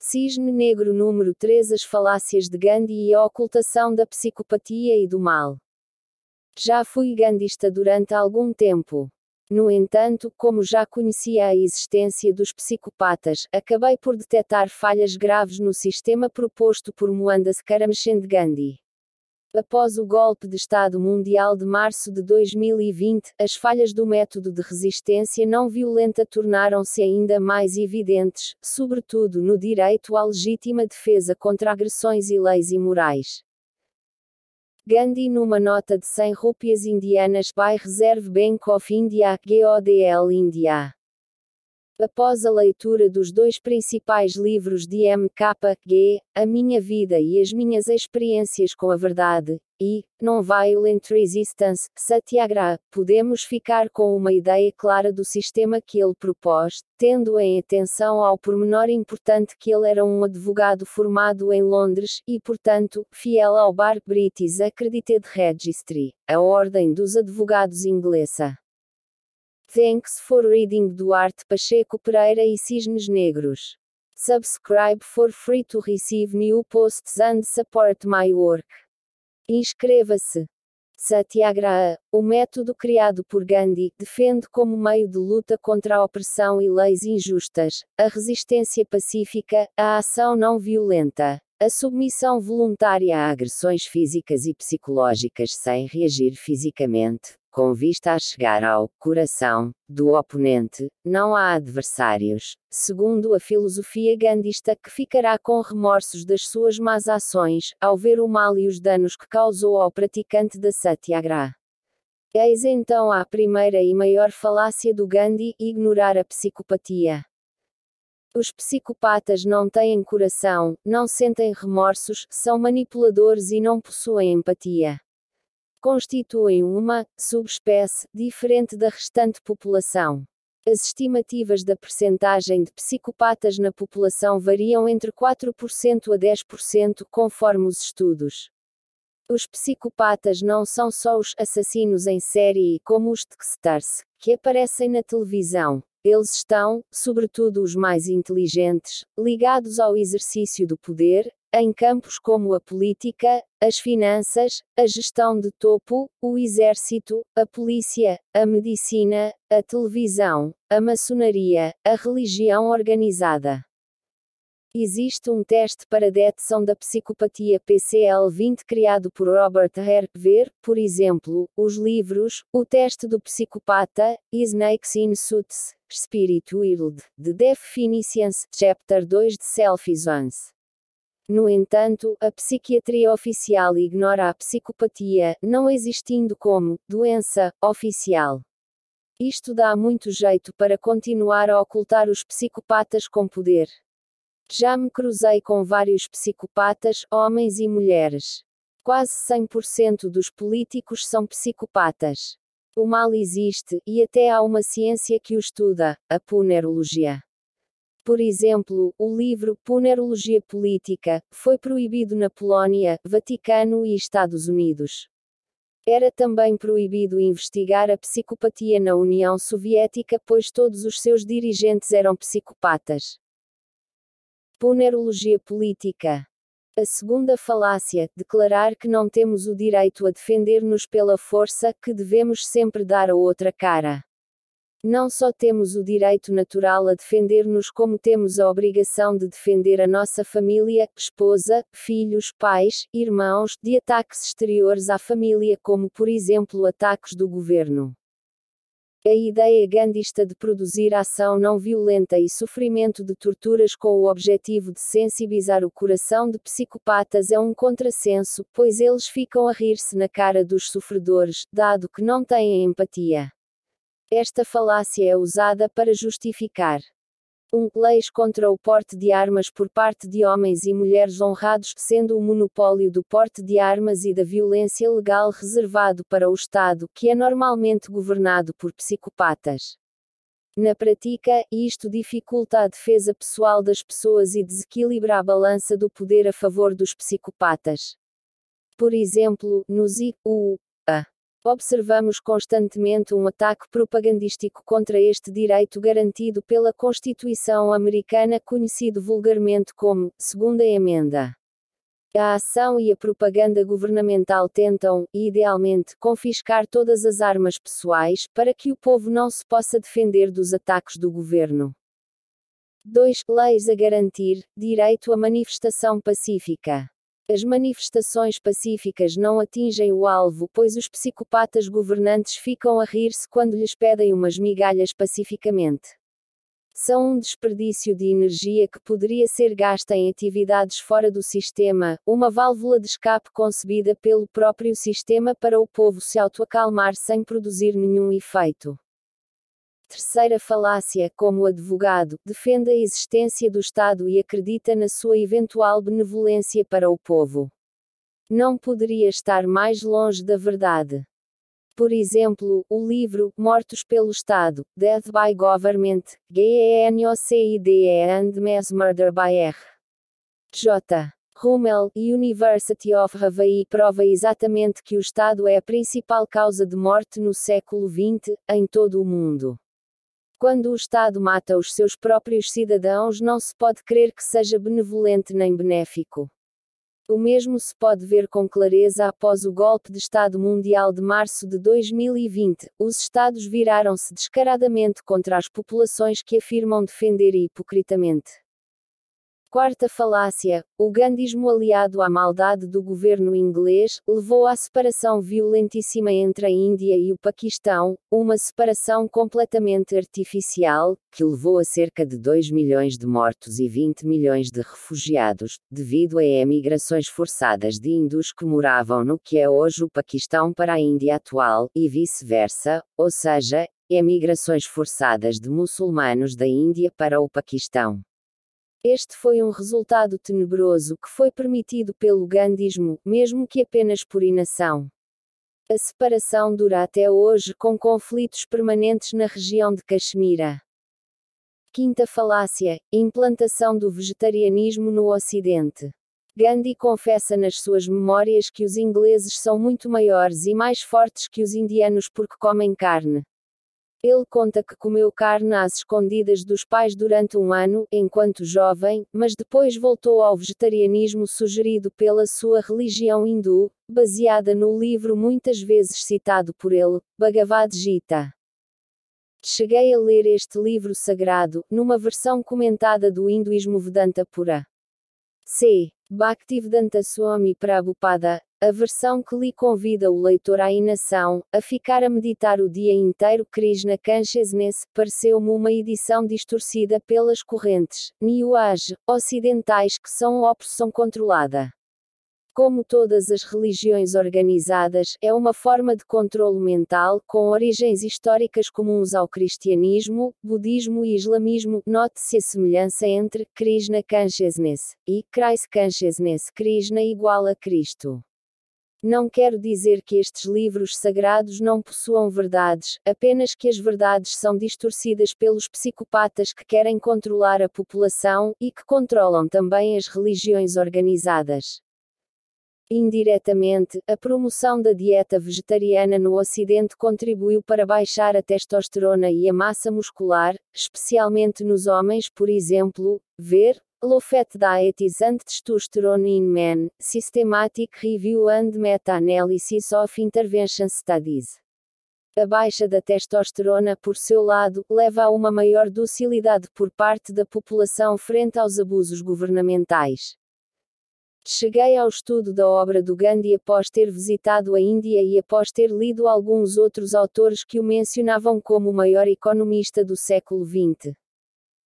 Cisne Negro número 3 As falácias de Gandhi e a ocultação da psicopatia e do mal. Já fui gandista durante algum tempo. No entanto, como já conhecia a existência dos psicopatas, acabei por detectar falhas graves no sistema proposto por Mohandas Karamchand Gandhi. Após o golpe de Estado Mundial de março de 2020, as falhas do método de resistência não violenta tornaram-se ainda mais evidentes, sobretudo no direito à legítima defesa contra agressões e leis imorais. Gandhi numa nota de 100 rúpias indianas by Reserve Bank of India, GODL India. Após a leitura dos dois principais livros de M.K.G., A Minha Vida e as Minhas Experiências com a Verdade, e Non-Violent Resistance, Satyagraha, podemos ficar com uma ideia clara do sistema que ele propôs, tendo em atenção ao pormenor importante que ele era um advogado formado em Londres e, portanto, fiel ao Bar British Accredited Registry, a Ordem dos Advogados Inglesa. Thanks for reading Duarte Pacheco Pereira e Cisnes Negros. Subscribe for free to receive new posts and support my work. Inscreva-se. Satyagraha, o método criado por Gandhi, defende como meio de luta contra a opressão e leis injustas, a resistência pacífica, a ação não violenta, a submissão voluntária a agressões físicas e psicológicas sem reagir fisicamente, com vista a chegar ao coração do oponente, não há adversários, segundo a filosofia gandista que ficará com remorsos das suas más ações, ao ver o mal e os danos que causou ao praticante da Satyagraha. Eis então a primeira e maior falácia do Gandhi, ignorar a psicopatia. Os psicopatas não têm coração, não sentem remorsos, são manipuladores e não possuem empatia constituem uma subespécie diferente da restante população. As estimativas da percentagem de psicopatas na população variam entre 4% a 10% conforme os estudos. Os psicopatas não são só os assassinos em série como os Textars, que aparecem na televisão. Eles estão, sobretudo os mais inteligentes, ligados ao exercício do poder, em campos como a política, as finanças, a gestão de topo, o exército, a polícia, a medicina, a televisão, a maçonaria, a religião organizada. Existe um teste para detecção da psicopatia PCL-20 criado por Robert Hare. Ver, por exemplo, os livros O Teste do Psicopata, Snakes in Suits, Spirit World, The Definitions, Chapter 2 de Self-Isance. No entanto, a psiquiatria oficial ignora a psicopatia, não existindo como doença oficial. Isto dá muito jeito para continuar a ocultar os psicopatas com poder. Já me cruzei com vários psicopatas, homens e mulheres. Quase 100% dos políticos são psicopatas. O mal existe, e até há uma ciência que o estuda, a punerologia. Por exemplo, o livro Punerologia Política foi proibido na Polónia, Vaticano e Estados Unidos. Era também proibido investigar a psicopatia na União Soviética, pois todos os seus dirigentes eram psicopatas. Punerologia política. A segunda falácia, declarar que não temos o direito a defender-nos pela força, que devemos sempre dar a outra cara. Não só temos o direito natural a defender-nos, como temos a obrigação de defender a nossa família, esposa, filhos, pais, irmãos, de ataques exteriores à família, como por exemplo ataques do governo. A ideia gandista de produzir ação não violenta e sofrimento de torturas com o objetivo de sensibilizar o coração de psicopatas é um contrassenso, pois eles ficam a rir-se na cara dos sofredores, dado que não têm empatia. Esta falácia é usada para justificar um leis contra o porte de armas por parte de homens e mulheres honrados, sendo o monopólio do porte de armas e da violência legal reservado para o Estado, que é normalmente governado por psicopatas. Na prática, isto dificulta a defesa pessoal das pessoas e desequilibra a balança do poder a favor dos psicopatas. Por exemplo, no ZIU, a observamos constantemente um ataque propagandístico contra este direito garantido pela Constituição americana, conhecido vulgarmente como Segunda Emenda. A ação e a propaganda governamental tentam, idealmente, confiscar todas as armas pessoais, para que o povo não se possa defender dos ataques do governo. 2. Leis a garantir direito à manifestação pacífica. As manifestações pacíficas não atingem o alvo, pois os psicopatas governantes ficam a rir-se quando lhes pedem umas migalhas pacificamente. São um desperdício de energia que poderia ser gasta em atividades fora do sistema, uma válvula de escape concebida pelo próprio sistema para o povo se autoacalmar sem produzir nenhum efeito. Terceira falácia: como advogado, defende a existência do Estado e acredita na sua eventual benevolência para o povo. Não poderia estar mais longe da verdade. Por exemplo, o livro Mortos pelo Estado, Death by Government, G-E-N-O-C-I-D-E and Mass Murder by R. J. Rummel, University of Hawaii prova exatamente que o Estado é a principal causa de morte no século XX, em todo o mundo. Quando o Estado mata os seus próprios cidadãos, não se pode crer que seja benevolente nem benéfico. O mesmo se pode ver com clareza após o golpe de Estado mundial de março de 2020. Os Estados viraram-se descaradamente contra as populações que afirmam defender hipocritamente. Quarta falácia: o gandismo aliado à maldade do governo inglês levou à separação violentíssima entre a Índia e o Paquistão, uma separação completamente artificial, que levou a cerca de 2 milhões de mortos e 20 milhões de refugiados, devido a emigrações forçadas de hindus que moravam no que é hoje o Paquistão para a Índia atual, e vice-versa, ou seja, emigrações forçadas de muçulmanos da Índia para o Paquistão. Este foi um resultado tenebroso que foi permitido pelo gandismo, mesmo que apenas por inação. A separação dura até hoje com conflitos permanentes na região de Caxemira. Quinta falácia: implantação do vegetarianismo no Ocidente. Gandhi confessa nas suas memórias que os ingleses são muito maiores e mais fortes que os indianos porque comem carne. Ele conta que comeu carne às escondidas dos pais durante um ano, enquanto jovem, mas depois voltou ao vegetarianismo sugerido pela sua religião hindu, baseada no livro muitas vezes citado por ele, Bhagavad Gita. Cheguei a ler este livro sagrado, numa versão comentada do hinduísmo Vedanta Pura. C. Bhaktivedanta Swami Prabhupada, a versão que lhe convida o leitor à inação, a ficar a meditar o dia inteiro Krishna Consciousness, pareceu-me uma edição distorcida pelas correntes, New Age, ocidentais que são opressão controlada. Como todas as religiões organizadas, é uma forma de controlo mental, com origens históricas comuns ao cristianismo, budismo e islamismo. Note-se a semelhança entre Krishna Consciousness e Christ Consciousness. Krishna igual a Cristo. Não quero dizer que estes livros sagrados não possuam verdades, apenas que as verdades são distorcidas pelos psicopatas que querem controlar a população e que controlam também as religiões organizadas. Indiretamente, a promoção da dieta vegetariana no Ocidente contribuiu para baixar a testosterona e a massa muscular, especialmente nos homens, por exemplo, ver Low Fat Diet is Testosterone in Men, Systematic Review and Meta-Analysis of Intervention Studies. A baixa da testosterona, por seu lado, leva a uma maior docilidade por parte da população frente aos abusos governamentais. Cheguei ao estudo da obra do Gandhi após ter visitado a Índia e após ter lido alguns outros autores que o mencionavam como o maior economista do século XX.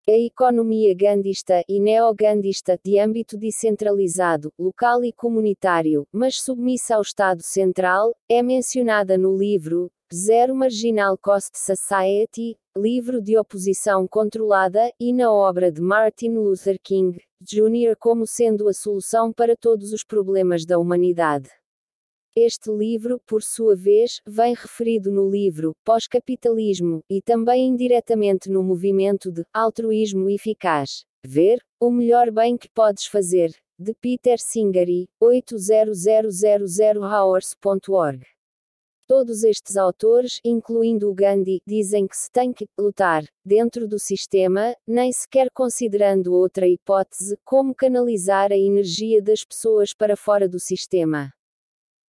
A economia gandista e neogandista, de âmbito descentralizado, local e comunitário, mas submissa ao Estado Central, é mencionada no livro Zero Marginal Cost Society, livro de oposição controlada, e na obra de Martin Luther King, Jr. como sendo a solução para todos os problemas da humanidade. Este livro, por sua vez, vem referido no livro Pós-Capitalismo, e também indiretamente no movimento de altruísmo eficaz. Ver O Melhor Bem que Podes Fazer, de Peter Singari, 80000hours.org. Todos estes autores, incluindo o Gandhi, dizem que se tem que lutar dentro do sistema, nem sequer considerando outra hipótese, como canalizar a energia das pessoas para fora do sistema.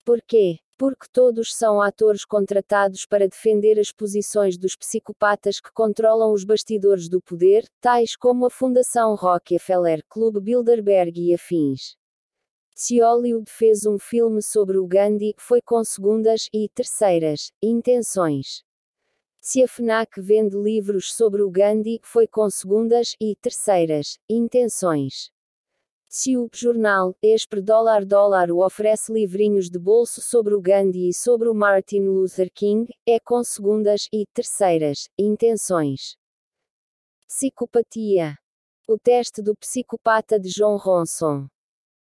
Por quê? Porque todos são atores contratados para defender as posições dos psicopatas que controlam os bastidores do poder, tais como a Fundação Rockefeller, Clube Bilderberg e afins. Se Hollywood fez um filme sobre o Gandhi, foi com segundas e terceiras intenções. Se a FNAC vende livros sobre o Gandhi, foi com segundas e terceiras intenções. Se o jornal Esper Dólar Dólar oferece livrinhos de bolso sobre o Gandhi e sobre o Martin Luther King, é com segundas e terceiras intenções. Psicopatia. O teste do psicopata de John Ronson.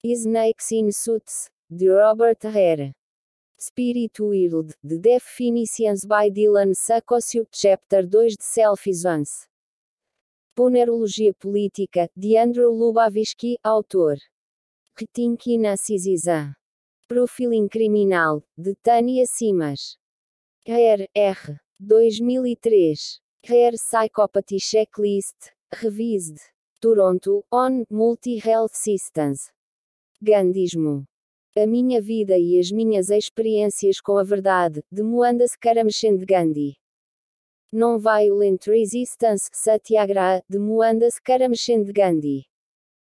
Snakes in Suits, de Robert Hare. Spirit World, de Definitions by Dylan Sakosiuk Chapter 2 de Self-Isance. Ponerologia Política, de Andrew Lubavitsky, autor. Rethinking Narcisism. Profiling Criminal, de Tânia Simas. Hare, R. 2003. Hare Psychopathy Checklist, Revised. Toronto, On Multi-Health Systems. Gandhismo. A minha vida e as minhas experiências com a verdade, de Mohandas Karamchand Gandhi. Non-Violent Resistance Satyagraha, de Mohandas Karamchand Gandhi.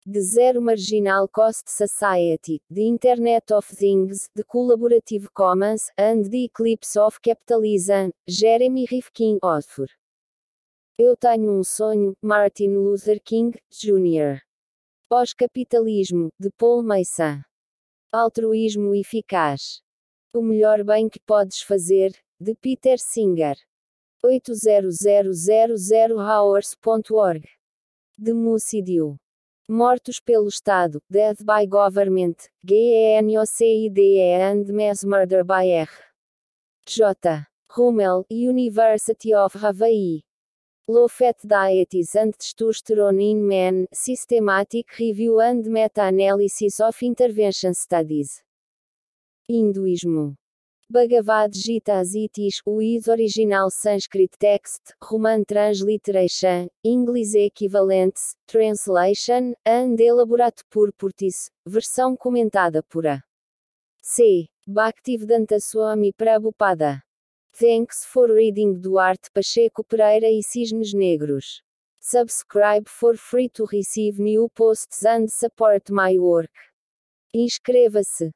De Zero Marginal Cost Society, The Internet of Things, de Collaborative Commons, and the Eclipse of Capitalism, Jeremy Rifkin Oxford. Eu tenho um sonho, Martin Luther King, Jr. Pós-capitalismo, de Paul Mason. Altruísmo eficaz. O melhor bem que podes fazer, de Peter Singer. 80000hours.org. Democídio. Mortos pelo Estado, Death by Government, GENOCIDE and Mass Murder by R. J. Rummel, University of Hawaii. Low Fat Diets and Testosterone in Men, Systematic Review and Meta-Analysis of Intervention Studies. Hinduísmo. Bhagavad Gita Asitis, Is Original Sanskrit Text, Roman Transliteration, English Equivalents, Translation, and Elaborate Purportis, versão comentada por a. C. Bhaktivedanta Swami Prabhupada. Thanks for reading Duarte Pacheco Pereira e Cisnes Negros. Subscribe for free to receive new posts and support my work. Inscreva-se.